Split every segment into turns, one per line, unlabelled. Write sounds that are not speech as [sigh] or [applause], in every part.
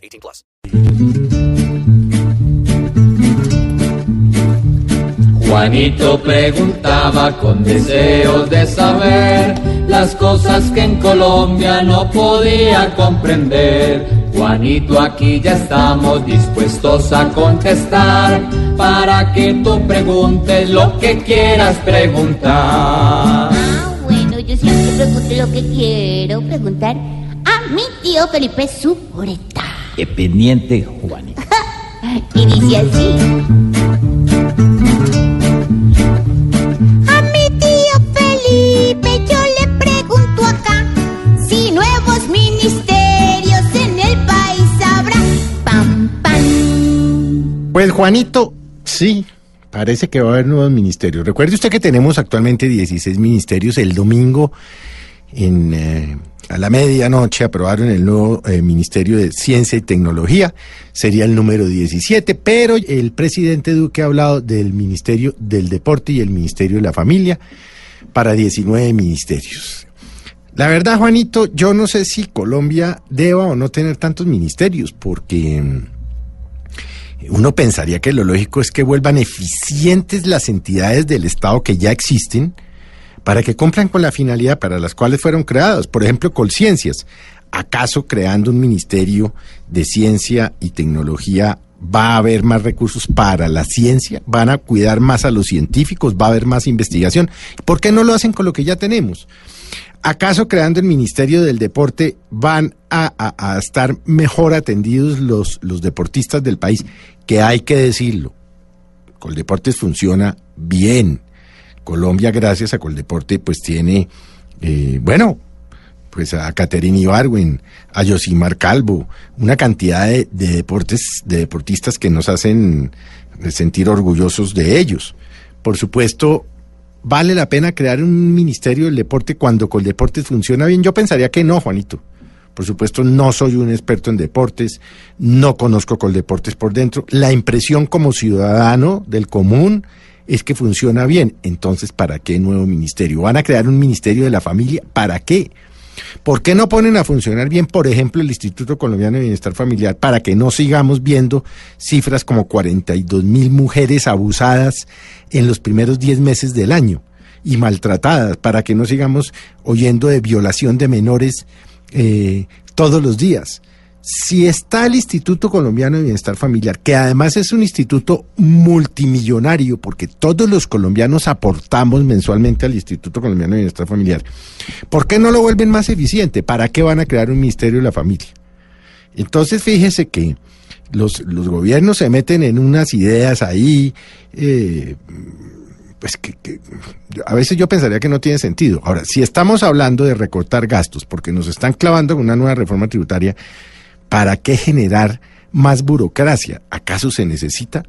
18 plus.
Juanito preguntaba con deseos de saber las cosas que en Colombia no podía comprender. Juanito, aquí ya estamos dispuestos a contestar para que tú preguntes lo que quieras preguntar.
Ah, bueno, yo siempre pregunto lo que quiero preguntar a mi tío Felipe Suporeta.
Dependiente, Juanito. [laughs]
Y dice así. A mi tío Felipe yo le pregunto acá si nuevos ministerios en el país habrá. Pam, pam.
Pues Juanito, sí, parece que va a haber nuevos ministerios. Recuerde usted que tenemos actualmente 16 ministerios. El domingo, en, eh, a la medianoche, aprobaron el nuevo eh, Ministerio de Ciencia y Tecnología. Sería el número 17, pero el presidente Duque ha hablado del Ministerio del Deporte y el Ministerio de la Familia para 19 ministerios. La verdad, Juanito, yo no sé si Colombia deba o no tener tantos ministerios, porque... mm, uno pensaría que lo lógico es que vuelvan eficientes las entidades del Estado que ya existen para que cumplan con la finalidad para las cuales fueron creados. Por ejemplo, Colciencias. ¿Acaso creando un ministerio de ciencia y tecnología va a haber más recursos para la ciencia? ¿Van a cuidar más a los científicos? ¿Va a haber más investigación? ¿Por qué no lo hacen con lo que ya tenemos? ¿Acaso creando el Ministerio del Deporte van a estar mejor atendidos los, los deportistas del país? Que hay que decirlo. Coldeportes funciona bien. Colombia, gracias a Coldeporte, pues tiene, eh, bueno, pues a Caterina Ibarwen, a Yosimar Calvo, una cantidad de, de deportes, de deportistas que nos hacen sentir orgullosos de ellos. Por supuesto, ¿vale la pena crear un ministerio del deporte cuando Coldeportes funciona bien? Yo pensaría que no, Juanito. Por supuesto, no soy un experto en deportes, no conozco Coldeportes por dentro. La impresión como ciudadano del común es que funciona bien. Entonces, ¿para qué nuevo ministerio? ¿Van a crear un ministerio de la familia? ¿Para qué? ¿Por qué no ponen a funcionar bien, por ejemplo, el Instituto Colombiano de Bienestar Familiar para que no sigamos viendo cifras como 42 mil mujeres abusadas en los primeros 10 meses del año y maltratadas, para que no sigamos oyendo de violación de menores eh, todos los días? Si está el Instituto Colombiano de Bienestar Familiar, que además es un instituto multimillonario, porque todos los colombianos aportamos mensualmente al Instituto Colombiano de Bienestar Familiar, ¿por qué no lo vuelven más eficiente? ¿Para qué van a crear un Ministerio de la Familia? Entonces, fíjese que los, los gobiernos se meten en unas ideas ahí, eh, pues que, que a veces yo pensaría que no tiene sentido. Ahora, si estamos hablando de recortar gastos, porque nos están clavando con una nueva reforma tributaria, ¿para qué generar más burocracia? ¿Acaso se necesita?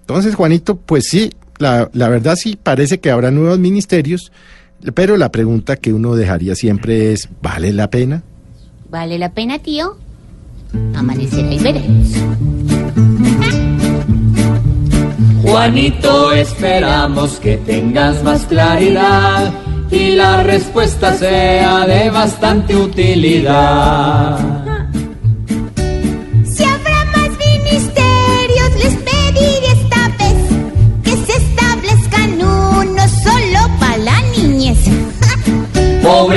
Entonces, Juanito, pues sí, la, la verdad sí, parece que habrá nuevos ministerios, pero la pregunta que uno dejaría siempre es, ¿vale la pena?
¿Vale la pena, tío? Amanecerá y veremos.
Juanito, esperamos que tengas más claridad y la respuesta sea de bastante utilidad.